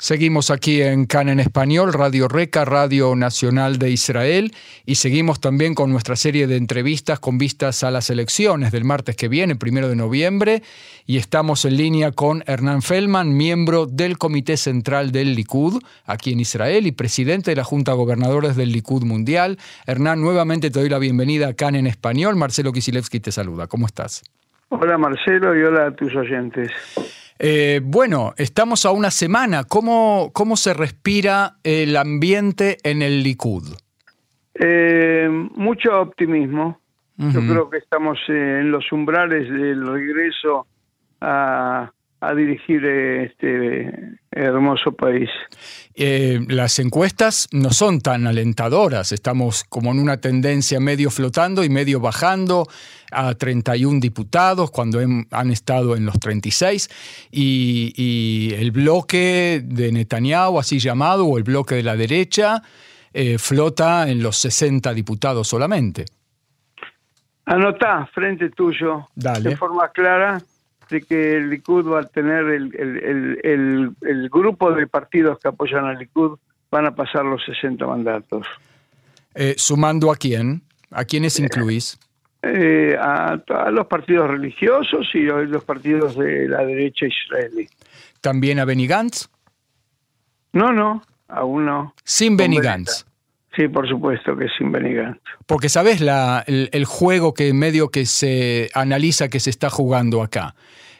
Seguimos aquí en CAN en Español, Radio Reca, Radio Nacional de Israel, y seguimos también con nuestra serie de entrevistas con vistas a las elecciones del martes que viene, primero de noviembre, y estamos en línea con Hernán Feldman, miembro del Comité Central del Likud, aquí en Israel, y presidente de la Junta de Gobernadores del Likud Mundial. Hernán, nuevamente te doy la bienvenida a CAN en Español. Marcelo Kisilevsky te saluda. ¿Cómo estás? Hola Marcelo y hola a tus oyentes. Eh, bueno, estamos a una semana. ¿Cómo, ¿Cómo se respira el ambiente en el Likud? Eh, mucho optimismo. Yo creo que estamos en los umbrales del regreso a, a dirigir este hermoso país. Eh, las encuestas no son tan alentadoras, estamos como en una tendencia medio flotando y medio bajando a 31 diputados cuando han estado en los 36 y, y, el bloque de Netanyahu, así llamado, o el bloque de la derecha, eh, flota en los 60 diputados solamente. Anotá frente tuyo de forma clara de que el Likud va a tener el, el, grupo de partidos que apoyan al Likud van a pasar los 60 mandatos. Eh, ¿Sumando a quién? ¿A quiénes eh, incluís? Eh, a, los partidos religiosos y a los partidos de la derecha israelí. ¿También a Benny Gantz? No, no, aún no. Sin Benny Gantz. Sí, por supuesto que sin Benny Gantz. Porque sabes la, el, juego que medio que se analiza que se está jugando acá.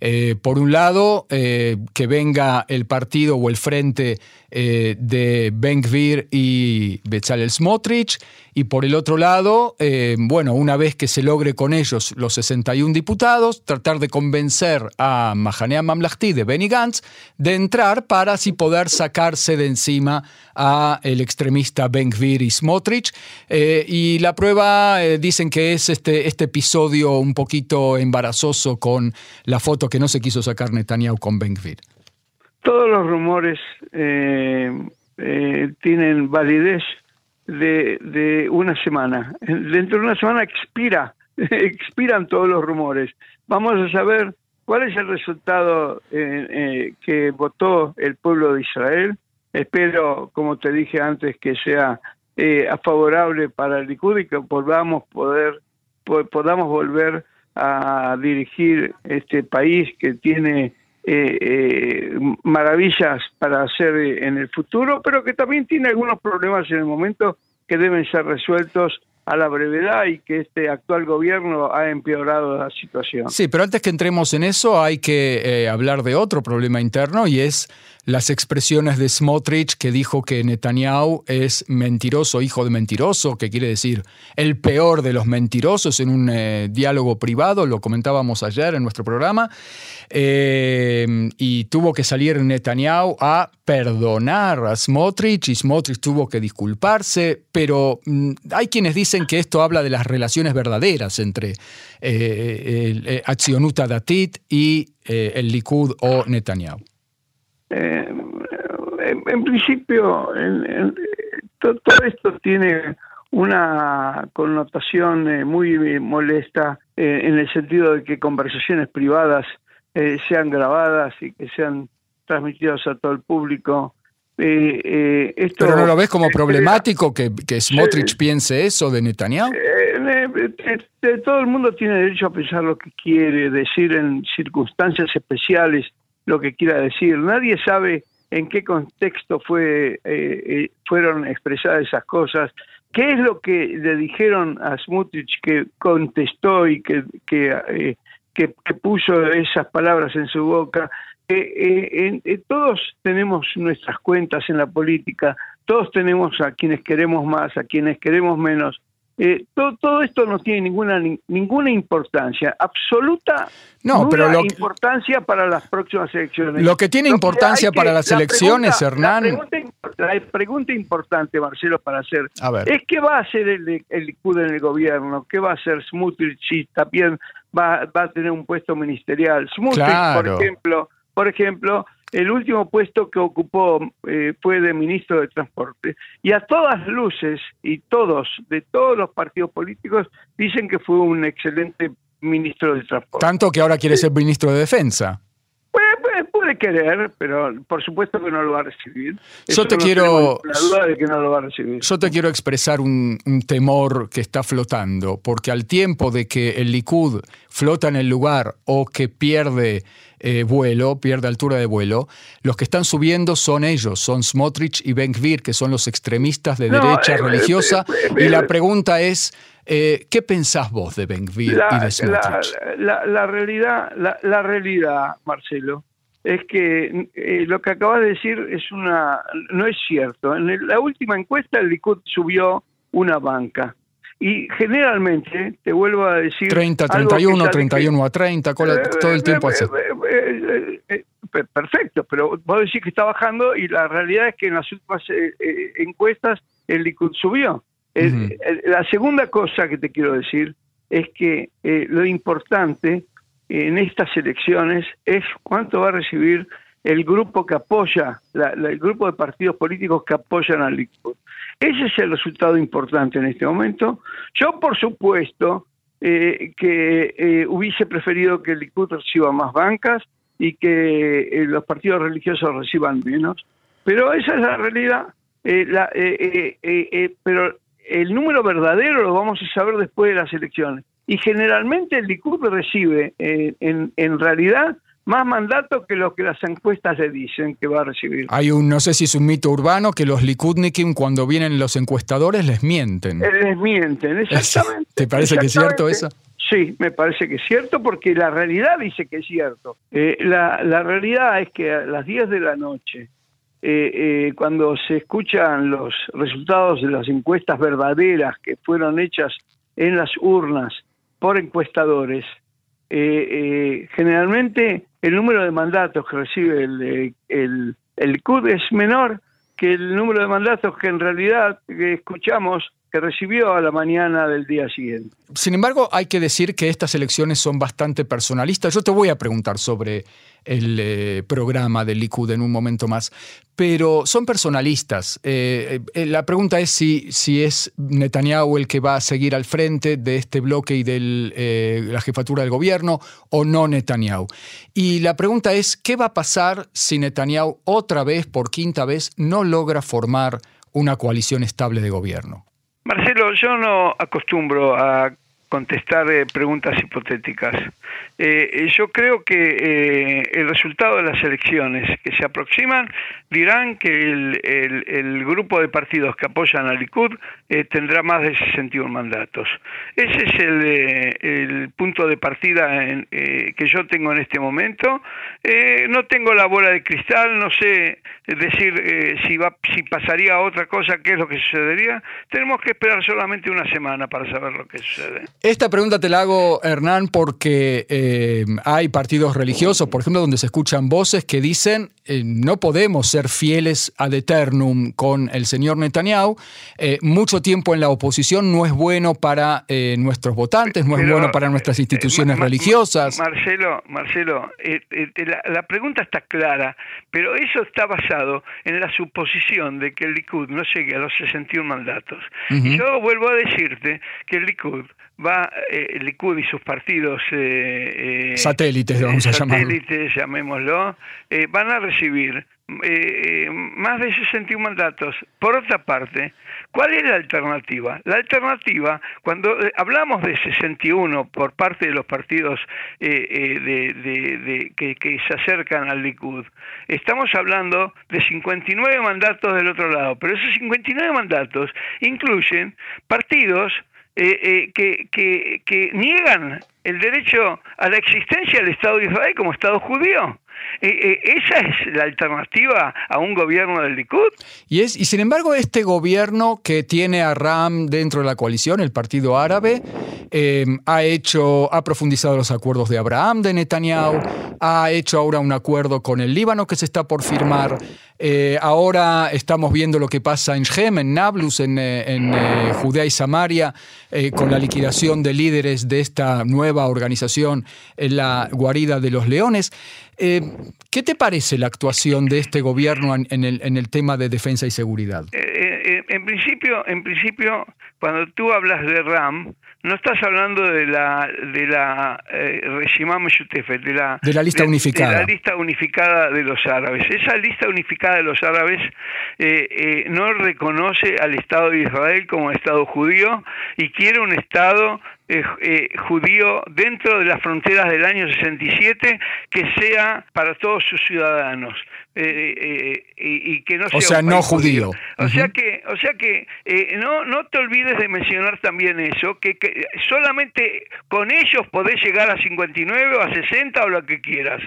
Eh, por un lado, eh, que venga el partido o el frente eh, de Ben Gvir y Bezalel Smotrich, y por el otro lado, bueno, una vez que se logre con ellos los 61 diputados, tratar de convencer a Mahanea Mamlahti de Benny Gantz de entrar para así poder sacarse de encima a el extremista Ben Gvir y Smotrich. y la prueba dicen que es este, este episodio un poquito embarazoso con la foto que no se quiso sacar Netanyahu con Ben Gvir. Todos los rumores eh, eh, tienen validez de, una semana. Dentro de una semana expira, expiran todos los rumores. Vamos a saber cuál es el resultado eh, que votó el pueblo de Israel. Espero, como te dije antes, que sea favorable para el Likud y que podamos poder podamos volver a dirigir este país que tiene eh, eh, maravillas para hacer en el futuro, pero que también tiene algunos problemas en el momento que deben ser resueltos a la brevedad y que este actual gobierno ha empeorado la situación. Sí, pero antes que entremos en eso hay que eh, hablar de otro problema interno y es las expresiones de Smotrich que dijo que Netanyahu es mentiroso, hijo de mentiroso, que quiere decir el peor de los mentirosos en un eh, diálogo privado, lo comentábamos ayer en nuestro programa, eh, y tuvo que salir Netanyahu a perdonar a Smotrich y Smotrich tuvo que disculparse, pero mm, hay quienes dicen que esto habla de las relaciones verdaderas entre eh, Accionuta Datit y el Likud o Netanyahu. Eh, en, principio, todo, esto tiene una connotación eh, muy molesta eh, en el sentido de que conversaciones privadas sean grabadas y que sean transmitidas a todo el público. ¿Pero no lo ves como problemático que, que Smotrich piense eso de Netanyahu? todo el mundo tiene derecho a pensar lo que quiere, decir en circunstancias especiales lo que quiera decir. Nadie sabe en qué contexto fue, eh, eh, fueron expresadas esas cosas, qué es lo que le dijeron a Smutrich que contestó y que, que, eh, que, puso esas palabras en su boca. todos tenemos nuestras cuentas en la política, todos tenemos a quienes queremos más, a quienes queremos menos, eh, todo, esto no tiene ninguna ninguna importancia, absoluta no, pero lo, importancia para las próximas elecciones. Lo que tiene importancia para las elecciones, Hernán. La pregunta, importante, Marcelo, para hacer es qué va a hacer el, el Likud en el gobierno, qué va a hacer Smutrich si también va, va a tener un puesto ministerial. Smutrich, por ejemplo, por ejemplo, el último puesto que ocupó eh, fue de ministro de Transporte. Y a todas luces, y todos, de todos los partidos políticos, dicen que fue un excelente ministro de Transporte. Tanto que ahora quiere ser ministro de Defensa. Querer, pero por supuesto que no lo va a recibir. Yo te quiero. La duda de que no lo va a recibir. Yo te quiero expresar un, un, temor que está flotando, porque al tiempo de que el Likud flota en el lugar o que pierde eh, vuelo, pierde altura de vuelo, los que están subiendo son ellos, son Smotrich y Ben Gvir, que son los extremistas de derecha eh, religiosa. eh, y la pregunta es. ¿Qué pensás vos de Ben Gvir y de Smotrich? La, la, la, realidad, la, la, realidad, Marcelo, es que eh, lo que acabas de decir es una no es cierto. En el, la última encuesta el Likud subió una banca. Y generalmente, te vuelvo a decir... 30 31, 31 que, a 30, la, todo el tiempo así. Eh, perfecto, pero vos decís que está bajando y la realidad es que en las últimas encuestas el Likud subió. Uh -huh. La segunda cosa que te quiero decir es que eh, lo importante en estas elecciones es cuánto va a recibir el grupo que apoya, la, el grupo de partidos políticos que apoyan al Likud. Ese es el resultado importante en este momento. Yo, por supuesto, eh, que eh, hubiese preferido que el Likud reciba más bancas y que eh, los partidos religiosos reciban menos, pero esa es la realidad. La, pero el número verdadero lo vamos a saber después de las elecciones. Y generalmente el Likud recibe, eh, en, en, realidad, más mandatos que lo que las encuestas le dicen que va a recibir. Hay un, no sé si es un mito urbano, que los Likudnikim cuando vienen los encuestadores les mienten. Eh, les mienten, exactamente. ¿Te parece que es cierto eso? Sí, me parece que es cierto porque la realidad dice que es cierto. Eh, la, la realidad es que a las 10 de la noche, eh, eh, cuando se escuchan los resultados de las encuestas verdaderas que fueron hechas en las urnas por encuestadores, eh, generalmente el número de mandatos que recibe el, el, el CUD es menor que el número de mandatos que en realidad escuchamos que recibió a la mañana del día siguiente. Sin embargo, hay que decir que estas elecciones son bastante personalistas. Yo te voy a preguntar sobre el eh, programa del Likud en un momento más, pero son personalistas. Eh, eh, la pregunta es si, si es Netanyahu el que va a seguir al frente de este bloque y de la jefatura del gobierno o no Netanyahu. Y la pregunta es, ¿qué va a pasar si Netanyahu otra vez, por quinta vez, no logra formar una coalición estable de gobierno? Marcelo, yo no acostumbro a contestar eh, preguntas hipotéticas. Eh, yo creo que eh, el resultado de las elecciones que se aproximan dirán que el, el, grupo de partidos que apoyan al Likud eh, tendrá más de 61 mandatos. Ese es el, el punto de partida en, que yo tengo en este momento. no tengo la bola de cristal, no sé decir si, va, si pasaría a otra cosa, qué es lo que sucedería. Tenemos que esperar solamente una semana para saber lo que sucede. Esta pregunta te la hago, Hernán, porque eh, hay partidos religiosos, por ejemplo, donde se escuchan voces que dicen eh, no podemos ser fieles ad eternum con el señor Netanyahu. Eh, mucho tiempo en la oposición no es bueno para nuestros votantes, no Pero, es bueno para nuestras instituciones religiosas. Marcelo, Marcelo, la, la, pregunta está clara, pero eso está basado en la suposición de que el Likud no llegue a los 61 mandatos. Uh -huh. Yo vuelvo a decirte que el Likud va eh, Likud y sus partidos eh, eh, satélites, vamos a satélites, llamémoslo, van a recibir más de 61 mandatos. Por otra parte, ¿cuál es la alternativa? La alternativa, cuando hablamos de 61 por parte de los partidos de, de, de, que, que se acercan al Likud, estamos hablando de 59 mandatos del otro lado, pero esos 59 mandatos incluyen partidos eh, eh, que, que, que, niegan el derecho a la existencia del Estado de Israel como Estado judío. Eh, ¿Esa es la alternativa a un gobierno del Likud? Y, es, y sin embargo, este gobierno que tiene a Ram dentro de la coalición, el Partido Árabe, eh, ha hecho, ha profundizado los acuerdos de Abraham de Netanyahu, ha hecho ahora un acuerdo con el Líbano que se está por firmar. Eh, ahora estamos viendo lo que pasa en Shem, en Nablus, en Judea y Samaria, con la liquidación de líderes de esta nueva organización en la guarida de los leones. ¿Qué te parece la actuación de este gobierno en el, en el tema de defensa y seguridad? en principio, en principio, cuando tú hablas de RAM, no estás hablando de la de la eh, de la de la lista unificada, de la lista unificada de los árabes. Esa lista unificada de los árabes eh, eh, no reconoce al Estado de Israel como Estado judío y quiere un Estado eh, judío dentro de las fronteras del año 67 que sea para todos sus ciudadanos eh, y, que no sea o sea no judío, o sea que o sea que no no te olvides de mencionar también eso que, que, solamente con ellos podés llegar a 59 o a 60 o lo que quieras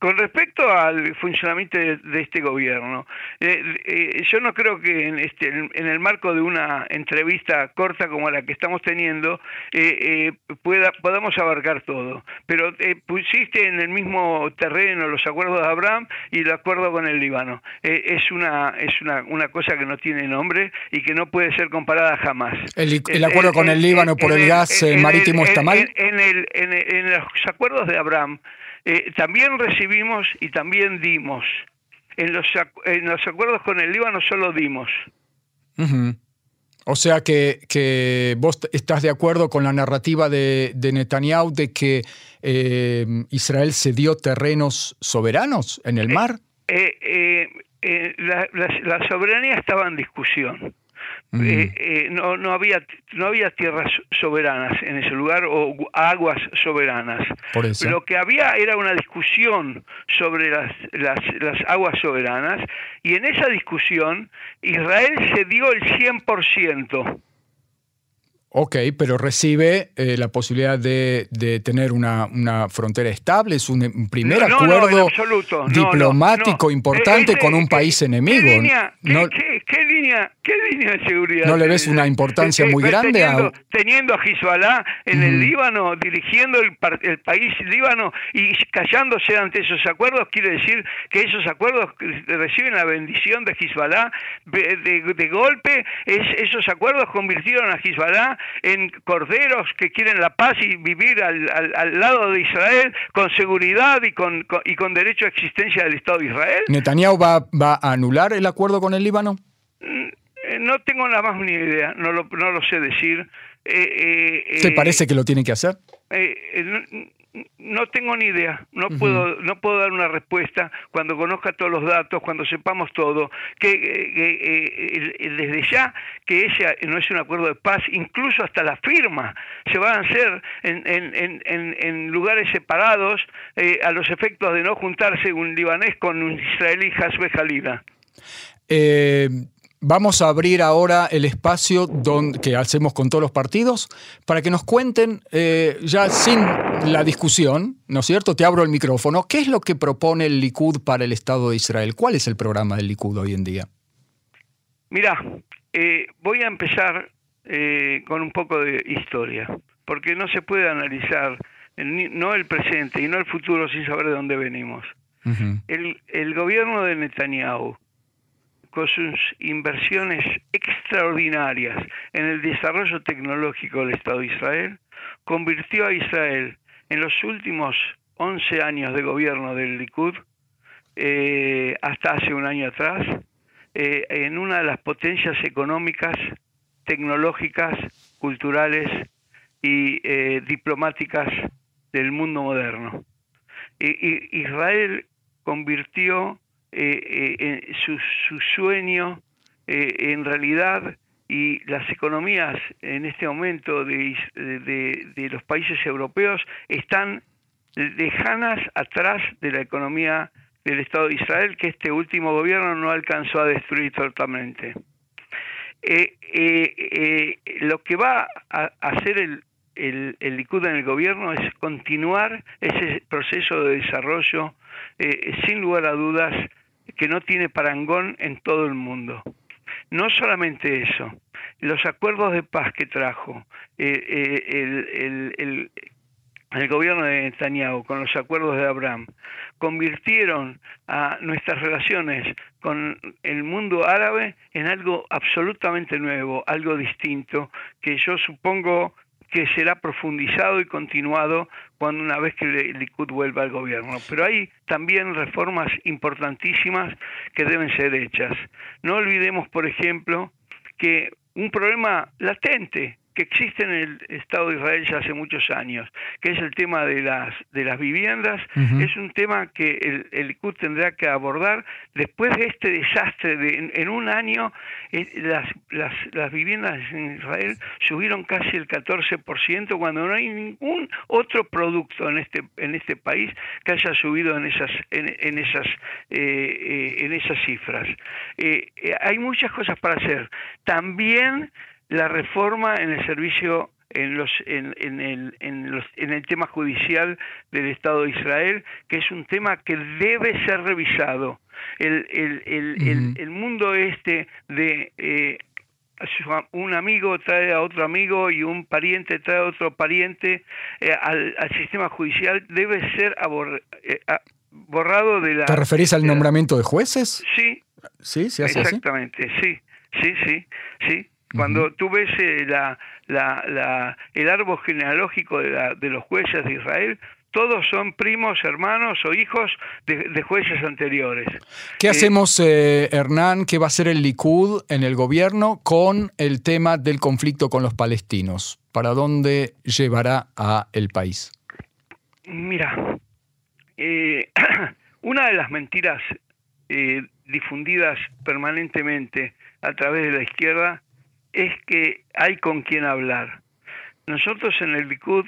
con respecto al funcionamiento de, este gobierno yo no creo que en este en el marco de una entrevista corta como la que estamos teniendo eh, eh, pueda, podamos abarcar todo. Pero eh, pusiste en el mismo terreno los acuerdos de Abraham y el acuerdo con el Líbano. Eh, es una es una, una cosa que no tiene nombre y que no puede ser comparada jamás. ¿El, acuerdo con el Líbano por el, gas marítimo está mal? En, el, en, los acuerdos de Abraham también recibimos y también dimos. En los, en los acuerdos con el Líbano solo dimos. O sea que, que, vos estás de acuerdo con la narrativa de, de Netanyahu de que eh, Israel cedió terrenos soberanos en el eh, mar. Eh, la, la, soberanía estaba en discusión. Eh, eh, no, no, había, no había tierras soberanas en ese lugar o aguas soberanas. Lo que había era una discusión sobre las, las, las aguas soberanas y en esa discusión Israel se dio el 100%. Ok, pero recibe eh, la posibilidad de, de tener una, una, frontera estable, es un, primer acuerdo diplomático importante con un país enemigo. ¿Qué, línea, ¿Qué línea de seguridad? ¿No le ves una importancia muy grande? Teniendo a, teniendo a Hezbollah en el Líbano, dirigiendo el, el, país Líbano y callándose ante esos acuerdos, quiere decir que esos acuerdos reciben la bendición de Hezbollah. De, de, golpe, es, esos acuerdos convirtieron a Hezbollah en corderos que quieren la paz y vivir al, al, lado de Israel con seguridad y con, y con derecho a existencia del Estado de Israel. ¿Netanyahu va, va a anular el acuerdo con el Líbano? Mm, eh, no tengo la más ni idea, no lo, no lo sé decir. Eh, eh, ¿Se parece que lo tiene que hacer? No tengo ni idea, no puedo no puedo dar una respuesta cuando conozca todos los datos, cuando sepamos todo, que, eh, desde ya que ese no es un acuerdo de paz, incluso hasta la firma se van a hacer en, en, en, en lugares separados eh, a los efectos de no juntarse un libanés con un israelí Hasbe Jalila. Eh, Vamos a abrir ahora el espacio que hacemos con todos los partidos para que nos cuenten, eh, ya sin la discusión, ¿no es cierto? Te abro el micrófono. ¿Qué es lo que propone el Likud para el Estado de Israel? ¿Cuál es el programa del Likud hoy en día? Mira, eh, voy a empezar eh, con un poco de historia, porque no se puede analizar no el presente y no el futuro sin saber de dónde venimos. el, el gobierno de Netanyahu con sus inversiones extraordinarias en el desarrollo tecnológico del Estado de Israel, convirtió a Israel en los últimos 11 años de gobierno del Likud, eh, hasta hace un año atrás, eh, en una de las potencias económicas, tecnológicas, culturales y eh, diplomáticas del mundo moderno. Israel convirtió eh, eh, su, su, sueño eh, en realidad y las economías en este momento de, los países europeos están lejanas atrás de la economía del Estado de Israel que este último gobierno no alcanzó a destruir totalmente. lo que va a hacer el, el, el Likud en el gobierno es continuar ese proceso de desarrollo, sin lugar a dudas, que no tiene parangón en todo el mundo. No solamente eso, los acuerdos de paz que trajo, eh, eh, el, el gobierno de Netanyahu con los acuerdos de Abraham convirtieron a nuestras relaciones con el mundo árabe en algo absolutamente nuevo, algo distinto, que yo supongo que será profundizado y continuado cuando una vez que el Likud vuelva al gobierno. Pero hay también reformas importantísimas que deben ser hechas. No olvidemos, por ejemplo, que un problema latente que existe en el Estado de Israel ya hace muchos años, que es el tema de las de las viviendas, es un tema que el, el Likud tendrá que abordar después de este desastre de en, un año eh, las, las, las viviendas en Israel subieron casi el 14% cuando no hay ningún otro producto en este en este país que haya subido en esas en, en esas eh, eh, en esas cifras. hay muchas cosas para hacer. También la reforma en el servicio en los en, en, el, en, los, en el tema judicial del Estado de Israel, que es un tema que debe ser revisado. El, el, el, el, mundo este de eh, un amigo trae a otro amigo y un pariente trae a otro pariente eh, al, al, sistema judicial debe ser abor, eh, borrado de la... ¿Te referís al nombramiento de jueces? Sí. Sí, se hace Exactamente, sí, sí, sí, sí. Cuando tú ves eh, la, la, la, el árbol genealógico de, la, de, los jueces de Israel, todos son primos, hermanos o hijos de, de jueces anteriores. ¿Qué eh, hacemos, eh, Hernán? ¿Qué va a hacer el Likud en el gobierno con el tema del conflicto con los palestinos? ¿Para dónde llevará a el país? Mira, eh, una de las mentiras eh, difundidas permanentemente a través de la izquierda es que hay con quien hablar. Nosotros en el Likud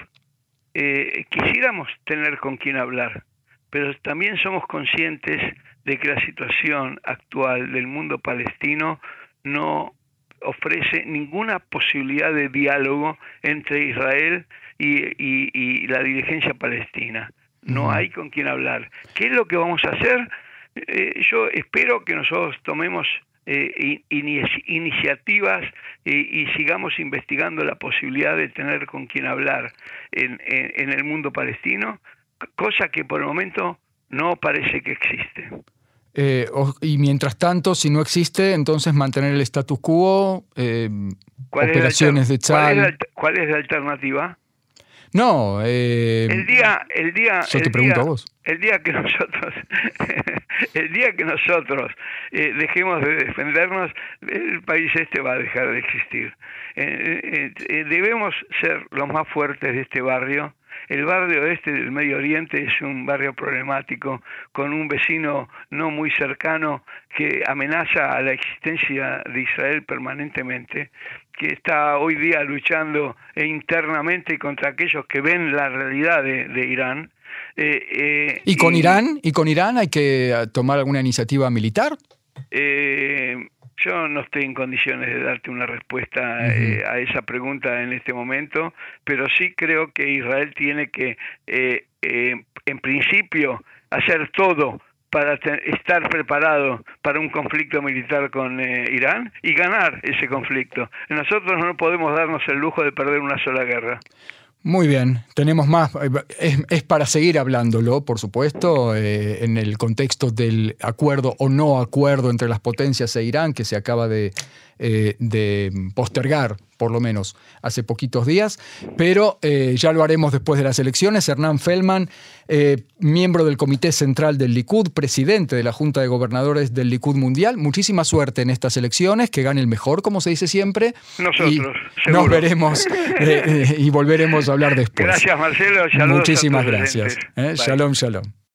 eh, quisiéramos tener con quien hablar, pero también somos conscientes de que la situación actual del mundo palestino no ofrece ninguna posibilidad de diálogo entre Israel y, y, y la dirigencia palestina. No hay con quien hablar. ¿Qué es lo que vamos a hacer? Eh, yo espero que nosotros tomemos eh, iniciativas y, sigamos investigando la posibilidad de tener con quien hablar en, en, el mundo palestino, cosa que por el momento no parece que existe. Eh, y mientras tanto, si no existe, entonces mantener el status quo, eh, operaciones de Chal. ¿Cuál es la alternativa? No, eh, el día, el día, yo te pregunto a vos. El día que nosotros, el día que nosotros eh, dejemos de defendernos, el país este va a dejar de existir. Eh, eh, debemos ser los más fuertes de este barrio. El barrio este del Medio Oriente es un barrio problemático, con un vecino no muy cercano que amenaza a la existencia de Israel permanentemente que está hoy día luchando internamente contra aquellos que ven la realidad de, de Irán. Eh, eh, ¿Y con y, Irán? ¿Y con Irán hay que tomar alguna iniciativa militar? Eh, yo no estoy en condiciones de darte una respuesta uh -huh. a esa pregunta en este momento, pero sí creo que Israel tiene que, en principio, hacer todo para estar preparado para un conflicto militar con eh, Irán y ganar ese conflicto. Nosotros no podemos darnos el lujo de perder una sola guerra. Muy bien, tenemos más. Es, es para seguir hablándolo, por supuesto, eh, en el contexto del acuerdo o no acuerdo entre las potencias e Irán que se acaba de, eh, de postergar, por lo menos, hace poquitos días. Pero eh, ya lo haremos después de las elecciones. Hernán Feldman, eh, miembro del Comité Central del Likud, presidente de la Junta de Gobernadores del Likud Mundial. Muchísima suerte en estas elecciones, que gane el mejor, como se dice siempre. Nosotros, y seguro. Nos veremos y volveremos a hablar después. Gracias, Marcelo. Muchísimas gracias. Shalom, shalom.